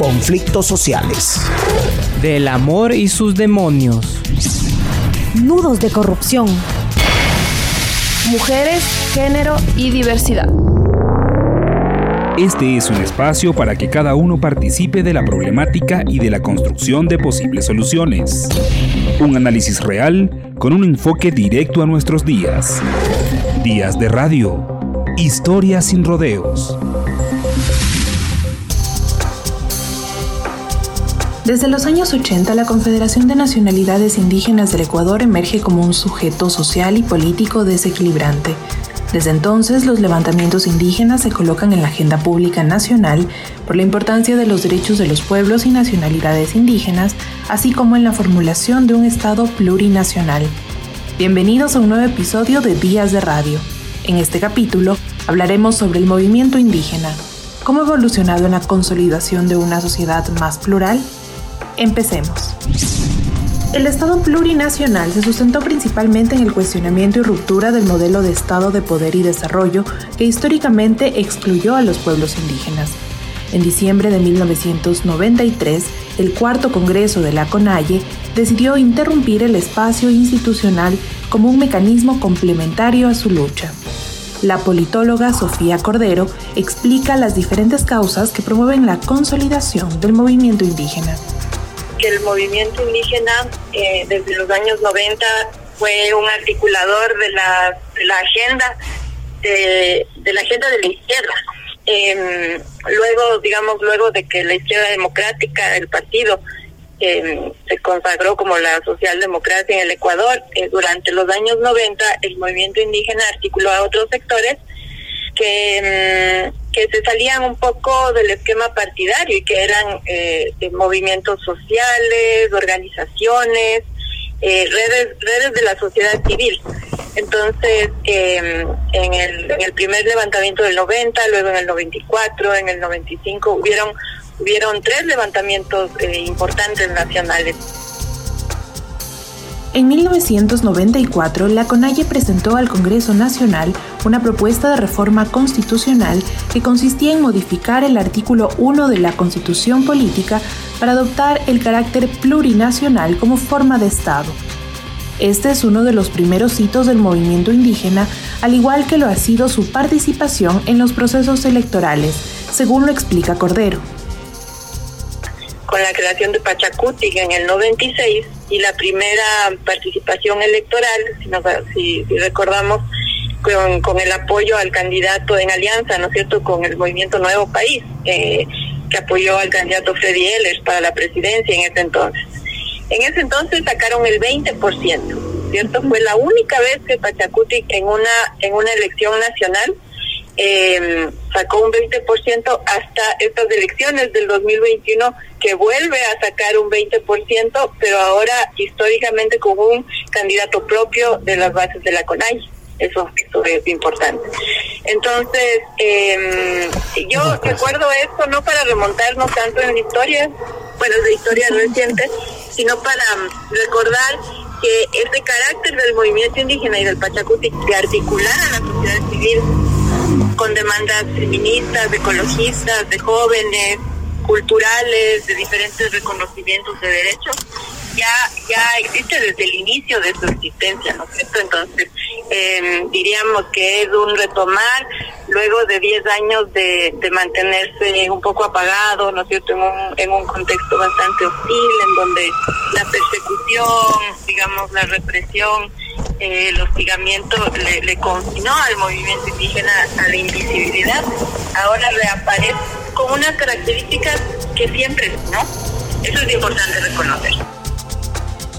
conflictos sociales. Del amor y sus demonios. Nudos de corrupción. Mujeres, género y diversidad. Este es un espacio para que cada uno participe de la problemática y de la construcción de posibles soluciones. Un análisis real con un enfoque directo a nuestros días. Días de radio. Historias sin rodeos. Desde los años 80, la Confederación de Nacionalidades Indígenas del Ecuador emerge como un sujeto social y político desequilibrante desde entonces, los levantamientos indígenas se colocan en la agenda pública nacional por la importancia de los derechos de los pueblos y nacionalidades indígenas, así como en la formulación de un Estado plurinacional. Bienvenidos a un nuevo episodio de Días de Radio. En este capítulo hablaremos sobre el movimiento indígena, cómo ha evolucionado en la consolidación de una sociedad más plural. Empecemos. El Estado plurinacional se sustentó principalmente en el cuestionamiento y ruptura del modelo de Estado de poder y desarrollo que históricamente excluyó a los pueblos indígenas. En diciembre de 1993, el cuarto Congreso de la CONAIE decidió interrumpir el espacio institucional como un mecanismo complementario a su lucha. La politóloga Sofía Cordero explica las diferentes causas que promueven la consolidación del movimiento indígena que el movimiento indígena eh, desde los años 90 fue un articulador de la, de la agenda de, la agenda de la izquierda. Em, luego, digamos, luego de que la izquierda democrática, el partido, em, se consagró como la socialdemocracia en el Ecuador, eh, durante los años 90 el movimiento indígena articuló a otros sectores que, mm, que se salían un poco del esquema partidario y que eran eh, movimientos sociales, organizaciones, eh, redes, redes de la sociedad civil. Entonces, em, en, el, en el primer levantamiento del 90, luego en el 94, en el 95, hubieron, hubieron tres levantamientos eh, importantes nacionales. En 1994, la CONAIE presentó al Congreso Nacional una propuesta de reforma constitucional que consistía en modificar el artículo 1 de la Constitución Política para adoptar el carácter plurinacional como forma de Estado. Este es uno de los primeros hitos del movimiento indígena, al igual que lo ha sido su participación en los procesos electorales, según lo explica Cordero con la creación de Pachacuti en el 96 y la primera participación electoral, si, si, recordamos, con, con, el apoyo al candidato en alianza, ¿no es cierto?, con el movimiento Nuevo País, eh, que apoyó al candidato Freddy Ehlers para la presidencia en ese entonces. En ese entonces sacaron el 20%, ¿cierto? Fue la única vez que Pachacuti en una, en una elección nacional eh, sacó un 20% hasta estas elecciones del 2021 que vuelve a sacar un 20%, pero ahora históricamente con un candidato propio de las bases de la CONAI. Eso, eso es importante. Entonces, eh, yo recuerdo esto no para remontarnos tanto en la historia, bueno, de historia reciente, sino para recordar que ese carácter del movimiento indígena y del Pachacuti de articular a la sociedad civil con demandas feministas, ecologistas, de jóvenes, culturales, de diferentes reconocimientos de derechos, ya, ya existe desde el inicio de su existencia, ¿no es cierto? Entonces, em, diríamos que es un retomar luego de 10 años de, de mantenerse un poco apagado, ¿no es cierto?, en un, en un contexto bastante hostil, en donde la persecución, digamos, la represión, eh, el hostigamiento le, le confinó al movimiento indígena a la invisibilidad, ahora reaparece con unas características que siempre, ¿no? Eso es importante reconocer.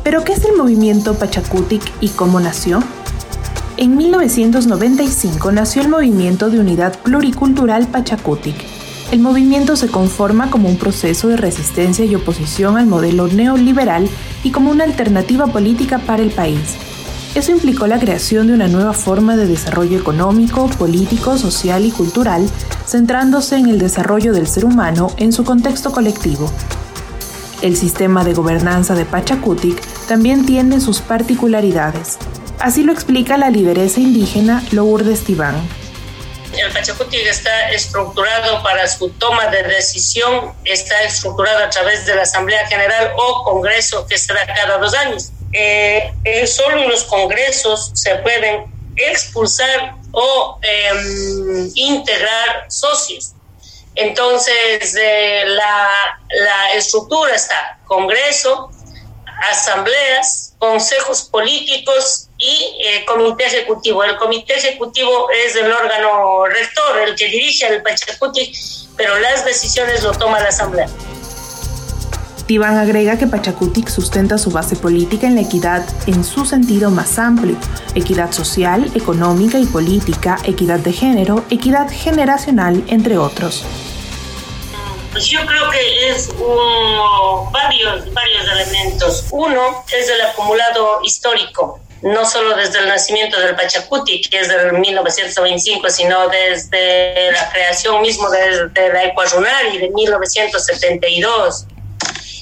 ¿Pero qué es el movimiento Pachacutic y cómo nació? En 1995 nació el Movimiento de Unidad Pluricultural Pachacutic. El movimiento se conforma como un proceso de resistencia y oposición al modelo neoliberal y como una alternativa política para el país. Eso implicó la creación de una nueva forma de desarrollo económico, político, social y cultural, centrándose en el desarrollo del ser humano en su contexto colectivo. El sistema de gobernanza de Pachacutic también tiene sus particularidades. Así lo explica la lideresa indígena Lourdes Tibán. El Pachacutic está estructurado para su toma de decisión, está estructurado a través de la Asamblea General o Congreso que se da cada dos años. Eh, eh, solo en los congresos se pueden expulsar o em, integrar socios. Entonces, eh, la, estructura está Congreso, asambleas, consejos políticos y comité ejecutivo. El comité ejecutivo es el órgano rector, el que dirige el Pachacuti, pero las decisiones lo toma la asamblea. Tibán agrega que Pachacutic sustenta su base política en la equidad en su sentido más amplio, equidad social, económica y política, equidad de género, equidad generacional, entre otros. Pues yo creo que es un, varios, varios elementos. Uno es el acumulado histórico, no solo desde el nacimiento del Pachacuti, que es del 1925, sino desde la creación mismo de, de la Ecuarunari de 1972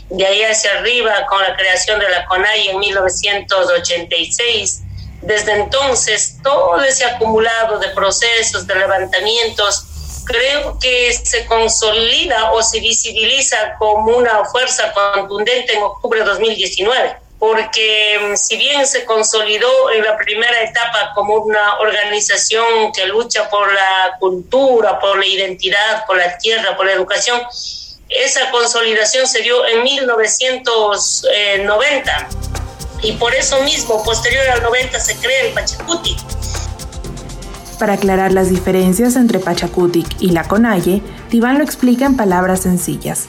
de ahí hacia arriba con la creación de la CONAI en 1986. Desde entonces, todo ese acumulado de procesos, de levantamientos, creo que se consolida o se visibiliza como una fuerza contundente en octubre de 2019 porque mm, si bien se consolidó en la primera etapa como una organización que lucha por la cultura, por la identidad, por la tierra, por la educación, esa consolidación se dio en 1990 y por eso mismo, posterior al 90, se crea el Pachacutic. Para aclarar las diferencias entre Pachacutic y la Conalle, Tibán lo explica en palabras sencillas.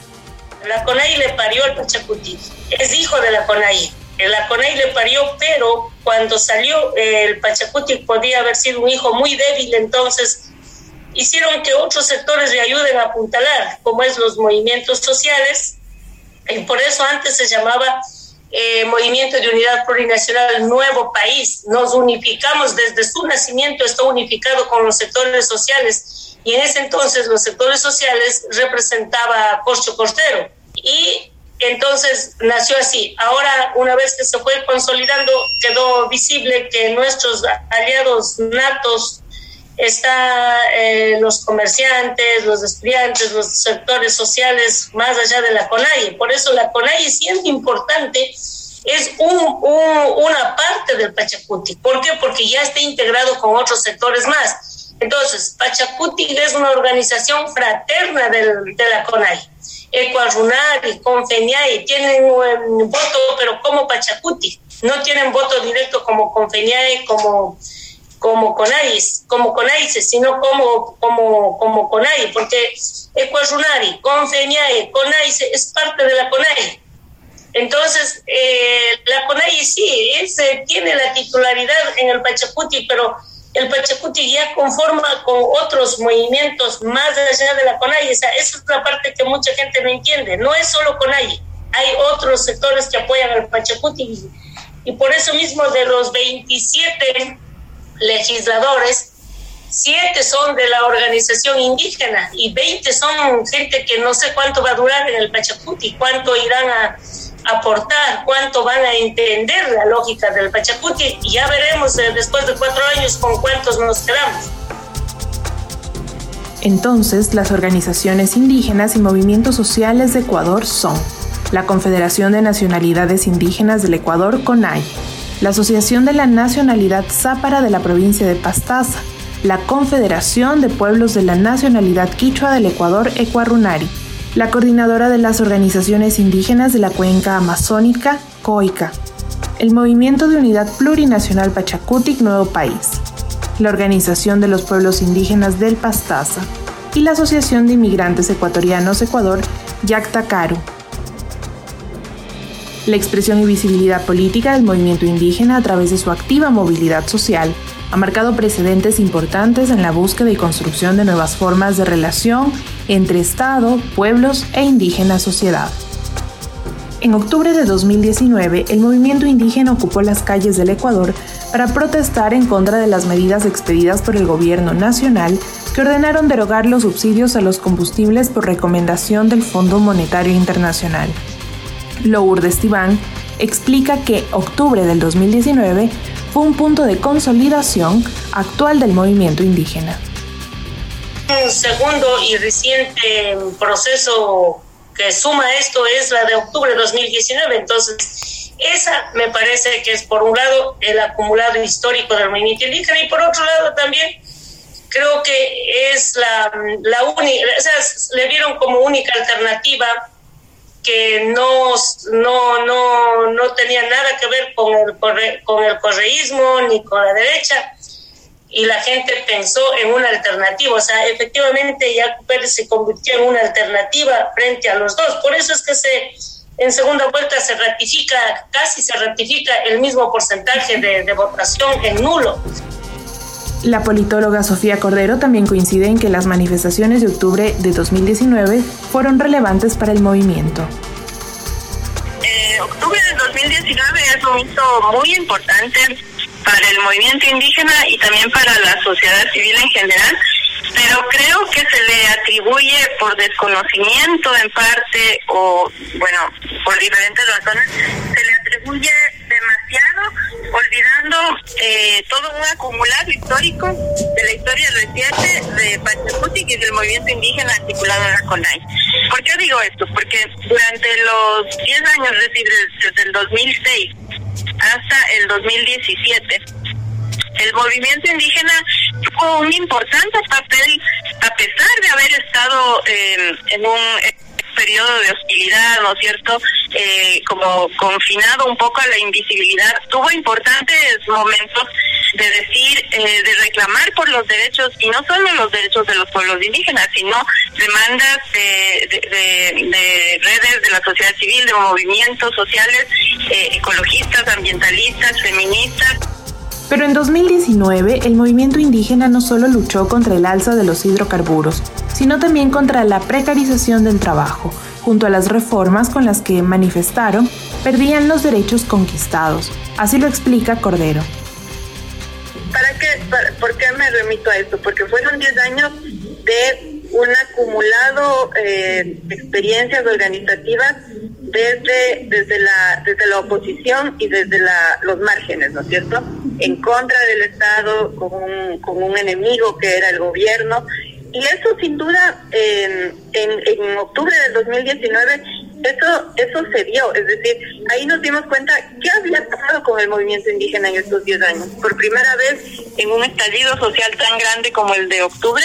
La Conalle le parió al Pachacutic, es hijo de la Conalle. La Conalle le parió, pero cuando salió el Pachacutic podía haber sido un hijo muy débil, entonces hicieron que otros sectores le ayuden a apuntalar, como es los movimientos sociales, y por eso antes se llamaba eh, Movimiento de Unidad Plurinacional Nuevo País. Nos unificamos desde su nacimiento, está unificado con los sectores sociales, y en ese entonces los sectores sociales representaba a Corcho Costero. Y entonces nació así. Ahora, una vez que se fue consolidando, quedó visible que nuestros aliados natos está eh, los comerciantes, los estudiantes, los sectores sociales más allá de la CONAIE. Por eso la CONAIE, siendo importante, es un, una parte del Pachacuti. ¿Por qué? Porque ya está integrado con otros sectores más. Entonces, Pachacuti es una organización fraterna del, de la CONAIE. Ecuarunari, Confeniai tienen un voto, pero como Pachacuti. No tienen voto directo como Confeniai, como como CONAIS, como CONAIS, sino como, como, como CONAI, porque Ecuarunari, Confeñae, CONAIS es parte de la CONAI. Entonces, eh, la CONAI sí, es, eh, tiene la titularidad en el Pachacuti, pero el Pachacuti ya conforma con otros movimientos más allá de la CONAI. esa es la parte que mucha gente no entiende. No es solo CONAI, hay otros sectores que apoyan al Pachacuti. Y por eso mismo de los 27 legisladores, siete son de la organización indígena y 20 son gente que no sé cuánto va a durar en el Pachacuti, cuánto irán a aportar, cuánto van a entender la lógica del Pachacuti y ya veremos eh, después de cuatro años con cuántos nos quedamos. Entonces, las organizaciones indígenas y movimientos sociales de Ecuador son la Confederación de Nacionalidades Indígenas del Ecuador, CONAI, la Asociación de la Nacionalidad Zápara de la provincia de Pastaza, la Confederación de Pueblos de la Nacionalidad Quichua del Ecuador, Ecuarunari, la Coordinadora de las Organizaciones Indígenas de la Cuenca Amazónica, COICA, el Movimiento de Unidad Plurinacional Pachacutic Nuevo País, la Organización de los Pueblos Indígenas del Pastaza y la Asociación de Inmigrantes Ecuatorianos Ecuador, Yactacaru, la expresión y visibilidad política del movimiento indígena a través de su activa movilidad social ha marcado precedentes importantes en la búsqueda y construcción de nuevas formas de relación entre Estado, pueblos e indígena sociedad. En octubre de 2019, el movimiento indígena ocupó las calles del Ecuador para protestar en contra de las medidas expedidas por el gobierno nacional que ordenaron derogar los subsidios a los combustibles por recomendación del Fondo Monetario Internacional. Lourdes Tibán, explica que octubre del 2019 fue un punto de consolidación actual del movimiento indígena. segundo y reciente proceso que suma esto es la de octubre de 2019. Entonces, esa me parece que es por un lado el acumulado histórico del movimiento indígena y por otro lado también creo que es la, única, o le vieron como única alternativa que no, no, no, no tenía nada que ver con el, con el correísmo ni con la derecha y la gente pensó en una alternativa. O sea, efectivamente Jaco Pérez se convirtió en una alternativa frente a los dos. Por eso es que en segunda vuelta se ratifica, casi se ratifica el mismo porcentaje de votación en nulo. La politóloga Sofía Cordero también coincide en que las manifestaciones de octubre de 2019 fueron relevantes para el movimiento. Eh, octubre de 2019 es un hito muy importante para el movimiento indígena y también para la sociedad civil en general, pero creo que se le atribuye por desconocimiento en parte o, bueno, por diferentes razones, se le atribuye olvidando eh, todo un acumulado histórico de la historia reciente de Pachacutic y del movimiento indígena articulado en la CONAI. ¿Por qué digo esto? Porque durante los 10 años, es decir, desde el 2006 hasta el 2017, el movimiento indígena tuvo un importante papel a pesar de haber estado eh, en un periodo de hostilidad, ¿no es cierto? Eh, como confinado un poco a la invisibilidad, tuvo importantes momentos de decir, eh, de reclamar por los derechos, y no solo los derechos de los pueblos indígenas, sino demandas de, de, redes de la sociedad civil, de movimientos sociales, eh, ecologistas, ambientalistas, feministas. Pero en 2019 el movimiento indígena no solo luchó contra el alza de los hidrocarburos, sino también contra la precarización del trabajo, junto a las reformas con las que manifestaron perdían los derechos conquistados. Así lo explica Cordero. ¿Para qué, ¿Por qué me remito a esto? Porque fueron 10 años de un acumulado eh, experiencias organizativas desde, desde, la, desde la oposición y desde la, los márgenes, ¿no es cierto? En contra del Estado, con un, con un enemigo que era el gobierno. Y eso sin duda, en, en, octubre del 2019, eso, eso se dio. Es decir, ahí nos dimos cuenta qué había pasado con el movimiento indígena en estos 10 años. Por primera vez, en un estallido social tan grande como el de octubre,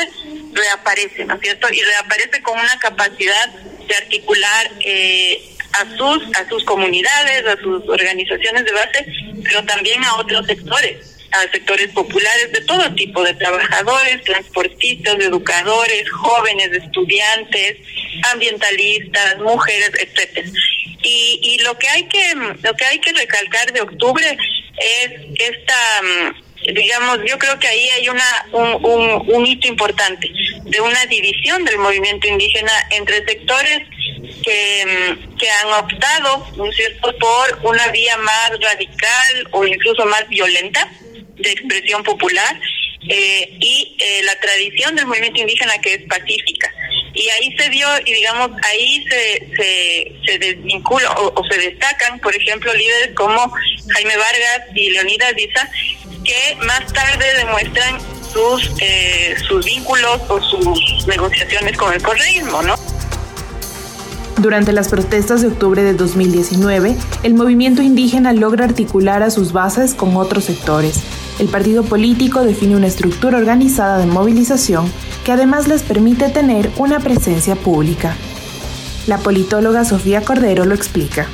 reaparece, ¿no es cierto? Y reaparece con una capacidad de articular eh, a sus, a sus comunidades, a sus organizaciones de base, pero también a otros sectores a sectores populares de todo tipo de trabajadores, transportistas, educadores, jóvenes, estudiantes, ambientalistas, mujeres, etcétera. Y, y lo que hay que lo que hay que recalcar de octubre es esta digamos, yo creo que ahí hay una un, hito importante de una división del movimiento indígena entre sectores que, que han optado, ¿no cierto?, por una vía más radical o incluso más violenta de expresión popular eh, y eh, la tradición del movimiento indígena que es pacífica. Y ahí se dio, y digamos, ahí se, se, se desvincula o, se destacan, por ejemplo, líderes como Jaime Vargas y Leonidas Diza, que más tarde demuestran sus, eh, sus vínculos o sus negociaciones con el correísmo, ¿no? Durante las protestas de octubre de 2019, el movimiento indígena logra articular a sus bases con otros sectores. El partido político define una estructura organizada de movilización que además les permite tener una presencia pública. La politóloga Sofía Cordero lo explica.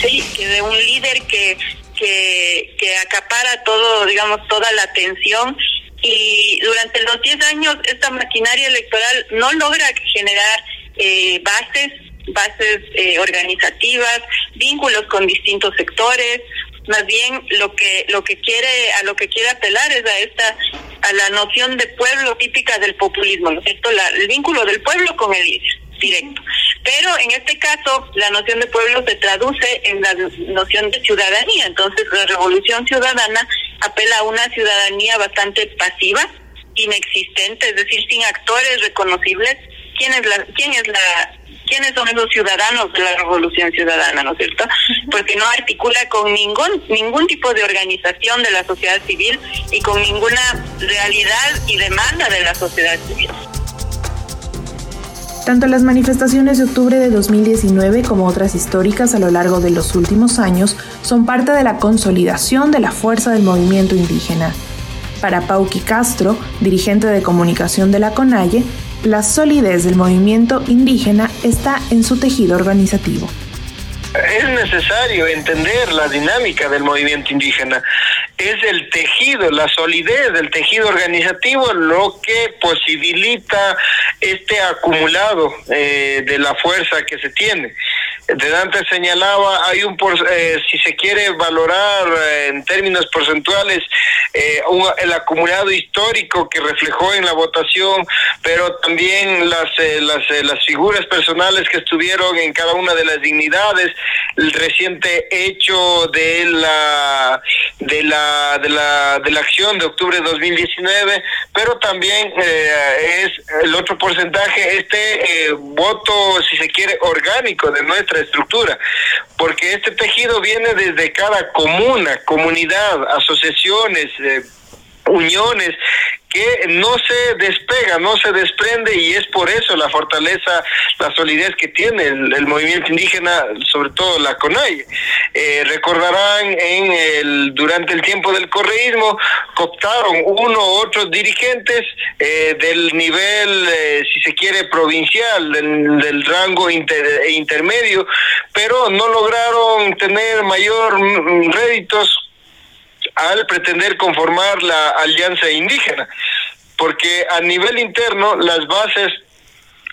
Sí, que de un líder que, que, que acapara todo, digamos, toda la atención y durante los 10 años esta maquinaria electoral no logra generar eh, bases, bases eh, organizativas, vínculos con distintos sectores, más bien lo que lo que quiere a lo que quiere apelar es a esta a la noción de pueblo típica del populismo, ¿no Esto la, el vínculo del pueblo con el directo. Pero en este caso la noción de pueblo se traduce en la noción de ciudadanía, entonces la revolución ciudadana apela a una ciudadanía bastante pasiva, inexistente, es decir, sin actores reconocibles. Quién es la quién es la quiénes son esos ciudadanos de la revolución ciudadana, ¿no es cierto? Porque no articula con ningún ningún tipo de organización de la sociedad civil y con ninguna realidad y demanda de la sociedad civil. Tanto las manifestaciones de octubre de 2019 como otras históricas a lo largo de los últimos años son parte de la consolidación de la fuerza del movimiento indígena. Para Pauqui Castro, dirigente de comunicación de la CONAIE, la solidez del movimiento indígena está en su tejido organizativo es necesario entender la dinámica del movimiento indígena. Es el tejido, la solidez del tejido organizativo lo que posibilita este acumulado eh, de la fuerza que se tiene. De Dante señalaba, hay un, eh, si se quiere valorar eh, en términos porcentuales, el acumulado histórico que reflejó en la votación, pero también las, las, las figuras personales que estuvieron en cada una de las dignidades, el reciente hecho de la de la de la de la acción de octubre de 2019 pero también eh, es el otro porcentaje este eh, voto si se quiere orgánico de nuestra estructura porque este tejido viene desde cada comuna comunidad asociaciones eh, uniones que no se despega, no se desprende y es por eso la fortaleza, la solidez que tiene el, movimiento indígena, sobre todo la CONAI. Eh, recordarán en el durante el tiempo del correísmo cooptaron uno u otros dirigentes eh, del nivel, eh, si se quiere, provincial, del, rango intermedio, pero no lograron tener mayor réditos al pretender conformar la alianza indígena, porque a nivel interno las bases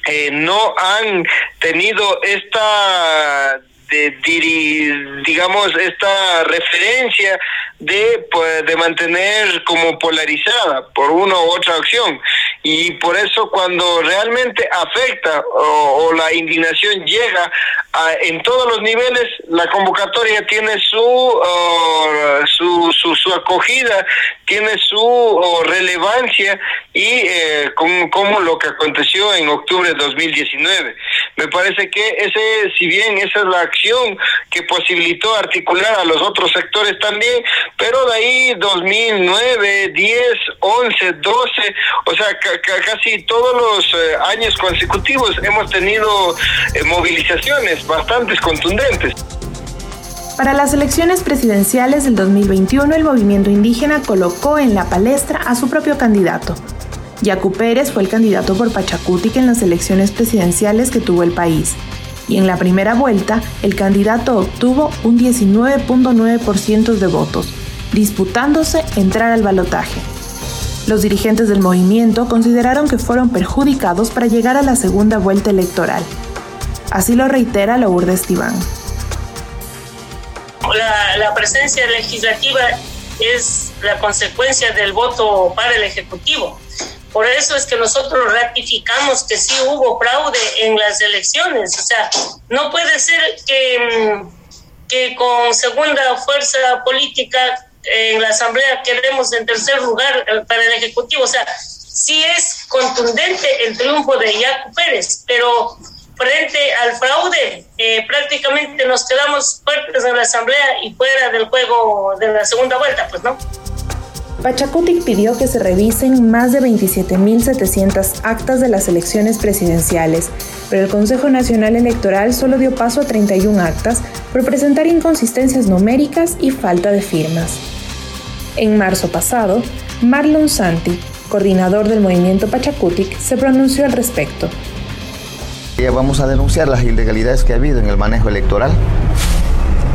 eh, no han tenido esta de, digamos esta referencia de, pues, de mantener como polarizada por una u otra acción y por eso cuando realmente afecta o, la indignación llega a, en todos los niveles, la convocatoria tiene su, su, su, su, acogida, tiene su relevancia y eh, como, como, lo que aconteció en octubre de 2019. Me parece que ese, si bien esa es la acción que posibilitó articular a los otros sectores también, pero de ahí 2009, 10, 11, 12, o sea, casi todos los eh, años consecutivos hemos tenido eh, movilizaciones bastante contundentes. Para las elecciones presidenciales del 2021, el movimiento indígena colocó en la palestra a su propio candidato. Yacu Pérez fue el candidato por Pachacutic en las elecciones presidenciales que tuvo el país. Y en la primera vuelta, el candidato obtuvo un 19.9% de votos, disputándose entrar al balotaje. Los dirigentes del movimiento consideraron que fueron perjudicados para llegar a la segunda vuelta electoral. Así lo reitera Lourdes Tibán. La, la presencia legislativa es la consecuencia del voto para el Ejecutivo. Por eso es que nosotros ratificamos que sí hubo fraude en las elecciones. O sea, no puede ser que, mm, que con segunda fuerza política en la Asamblea quedemos en tercer lugar eh, para el Ejecutivo. O sea, sí es contundente el triunfo de Yacu Pérez, pero frente al fraude eh, prácticamente nos quedamos fuertes en la Asamblea y fuera del juego de la segunda vuelta, pues no. Pachacutic pidió que se revisen más de 27.700 actas de las elecciones presidenciales, pero el Consejo Nacional Electoral solo dio paso a 31 actas por presentar inconsistencias numéricas y falta de firmas. En marzo pasado, Marlon Santi, coordinador del movimiento Pachacutic, se pronunció al respecto. Vamos a denunciar las ilegalidades que ha habido en el manejo electoral.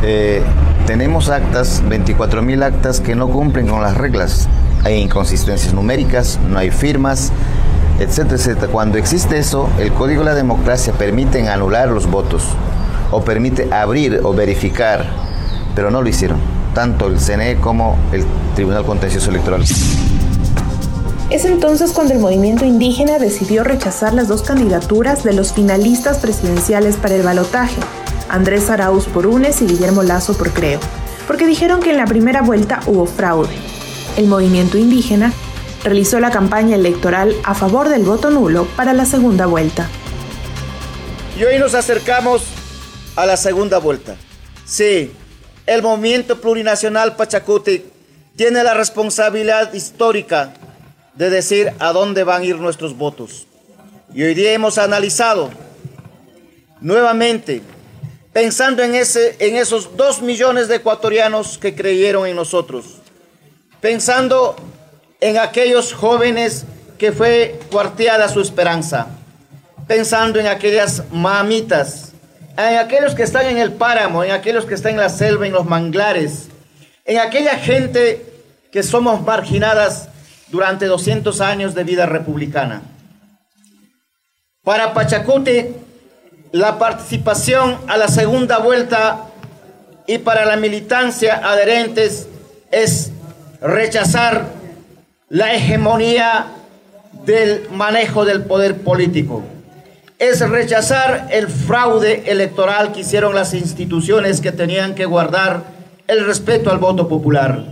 Eh, tenemos actas, 24.000 actas que no cumplen con las reglas. Hay inconsistencias numéricas, no hay firmas, etcétera, etcétera. Cuando existe eso, el Código de la Democracia permite anular los votos o permite abrir o verificar, pero no lo hicieron tanto el CNE como el Tribunal Contencioso Electoral. Es entonces cuando el movimiento indígena decidió rechazar las dos candidaturas de los finalistas presidenciales para el balotaje, Andrés Arauz por UNES y Guillermo Lazo por Creo, porque dijeron que en la primera vuelta hubo fraude. El movimiento indígena realizó la campaña electoral a favor del voto nulo para la segunda vuelta. Y hoy nos acercamos a la segunda vuelta. Sí, el movimiento plurinacional Pachacuti tiene la responsabilidad histórica de decir a dónde van a ir nuestros votos. Y hoy día hemos analizado nuevamente, pensando en, ese, en esos dos millones de ecuatorianos que creyeron en nosotros, pensando en aquellos jóvenes que fue cuarteada su esperanza, pensando en aquellas mamitas, en aquellos que están en el páramo, en aquellos que están en la selva, en los manglares, en aquella gente que somos marginadas durante 200 años de vida republicana. Para Pachacuti, la participación a la segunda vuelta y para la militancia adherentes es rechazar la hegemonía del manejo del poder político. Es rechazar el fraude electoral que hicieron las instituciones que tenían que guardar el respeto al voto popular.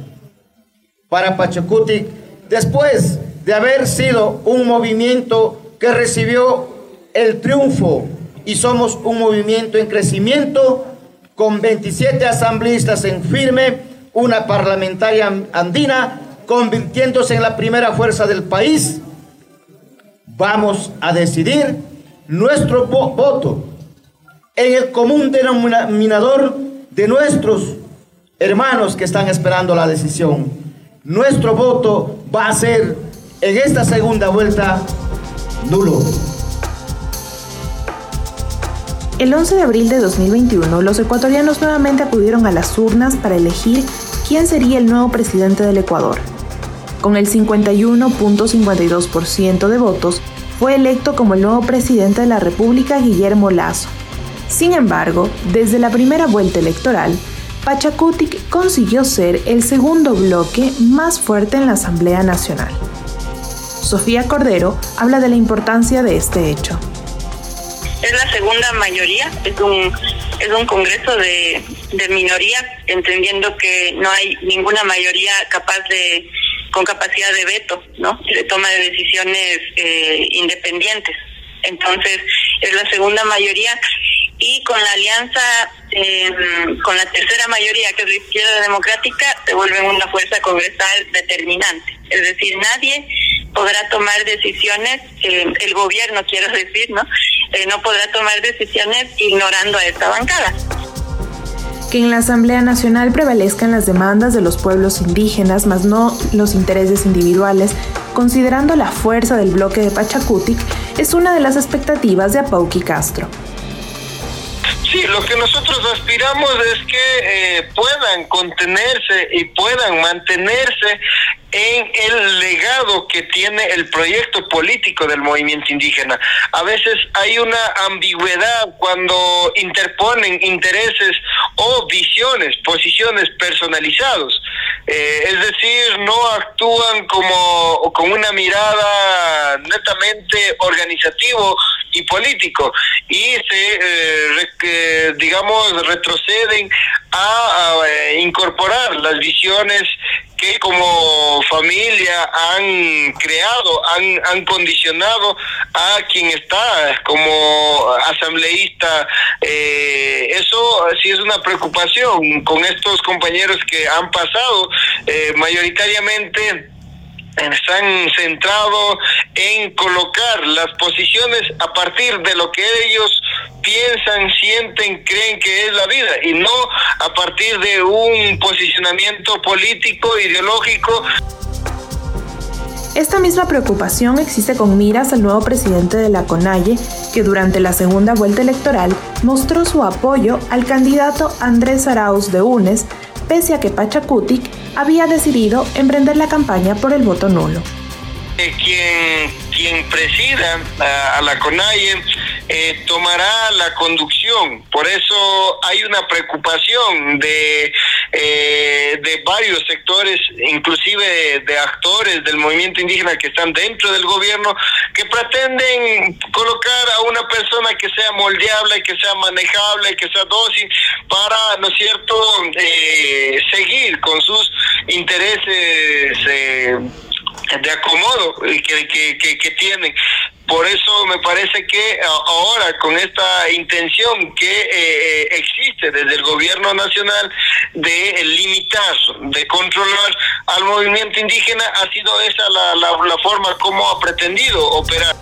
Para Pachacuti, después de haber sido un movimiento que recibió el triunfo y somos un movimiento en crecimiento con 27 asambleístas en firme, una parlamentaria andina convirtiéndose en la primera fuerza del país, vamos a decidir nuestro voto en el común denominador de nuestros hermanos que están esperando la decisión. Nuestro voto va a ser en esta segunda vuelta nulo. El 11 de abril de 2021, los ecuatorianos nuevamente acudieron a las urnas para elegir quién sería el nuevo presidente del Ecuador. Con el 51.52% de votos, fue electo como el nuevo presidente de la República Guillermo Lazo. Sin embargo, desde la primera vuelta electoral, Pachacutic consiguió ser el segundo bloque más fuerte en la Asamblea Nacional. Sofía Cordero habla de la importancia de este hecho es la segunda mayoría, es un es un congreso de, de minoría, entendiendo que no hay ninguna mayoría capaz de con capacidad de veto, ¿no? De toma de decisiones eh, independientes. Entonces, es la segunda mayoría y con la alianza em, con la tercera mayoría, que es la izquierda democrática, se vuelven una fuerza congresal determinante. Es decir, nadie podrá tomar decisiones, eh, el gobierno quiero decir, ¿no? Eh, no podrá tomar decisiones ignorando a esta bancada. Que en la Asamblea Nacional prevalezcan las demandas de los pueblos indígenas, más no los intereses individuales, considerando la fuerza del bloque de Pachacutic, es una de las expectativas de Apauqui Castro. Sí, lo que nosotros aspiramos es que eh, puedan contenerse y puedan mantenerse en el legado que tiene el proyecto político del movimiento indígena. A veces hay una ambigüedad cuando interponen intereses o visiones, posiciones personalizados. Eh, es decir, no actúan como con una mirada netamente organizativo y políco y se, eh, digamos, retroceden a, eh, incorporar las visiones que como familia han creado, han, han condicionado a quien está como asambleísta. Eh, eso sí es una preocupación con estos compañeros que han pasado eh, mayoritariamente están centrados en colocar las posiciones a partir de lo que ellos piensan, sienten, creen que es la vida y no a partir de un posicionamiento político, ideológico. Esta misma preocupación existe con miras al nuevo presidente de la CONAIE, que durante la segunda vuelta electoral mostró su apoyo al candidato Andrés Arauz de UNES, pese a que Pachacutic había decidido emprender la campaña por el voto nulo. Eh, quien, quien presida a, la CONAIE eh, tomará la conducción. Por eso hay una preocupación de, eh, de varios sectores, inclusive de, actores del movimiento indígena que están dentro del gobierno, que pretenden colocar a una persona que sea moldeable, que sea manejable, que sea dócil, para, ¿no es cierto?, seguir con sus intereses de acomodo que, que, que, tienen. Por eso me parece que ahora con esta intención que eh, eh, existe desde el gobierno nacional de limitar, de controlar al movimiento indígena, ha sido esa la, la, la forma como ha pretendido operar.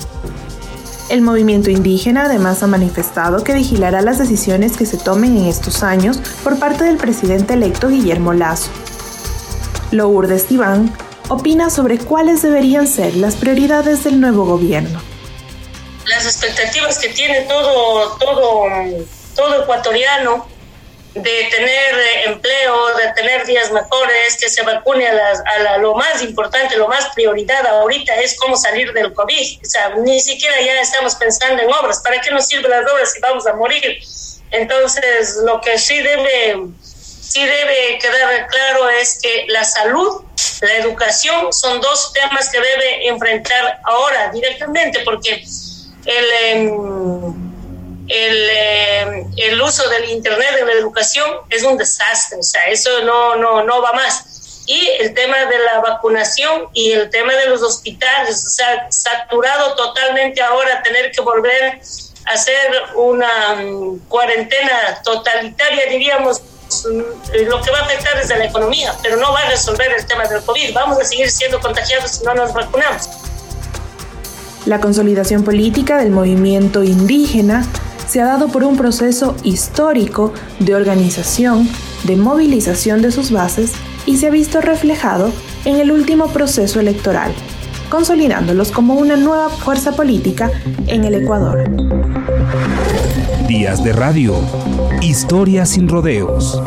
El movimiento indígena además ha manifestado que vigilará las decisiones que se tomen en estos años por parte del presidente electo Guillermo Lazo. Lourdes Iván opina sobre cuáles deberían ser las prioridades del nuevo gobierno. Las expectativas que tiene todo, todo, todo ecuatoriano de tener empleo, de tener días mejores, que se vacune a, a lo más importante, lo más prioridad ahorita es cómo salir del COVID. O sea, ni siquiera ya estamos pensando en obras. ¿Para qué nos sirven las obras si vamos a morir? Entonces, lo que sí debe, sí debe quedar claro es que la salud la educación son dos temas que debe enfrentar ahora directamente porque el, em, el, em, el, uso del Internet en la educación es un desastre, o sea, eso no, no, no va más. Y el tema de la vacunación y el tema de los hospitales, o sea, saturado totalmente ahora, tener que volver a hacer una mm, cuarentena totalitaria, diríamos, eh, lo que va a afectar es la economía, pero no va a resolver el tema del COVID. Vamos a seguir siendo contagiados si no nos vacunamos. La consolidación política del movimiento indígena se ha dado por un proceso histórico de organización, de movilización de sus bases y se ha visto reflejado en el último proceso electoral, consolidándolos como una nueva fuerza política en el Ecuador. Días de radio. Historia sin rodeos.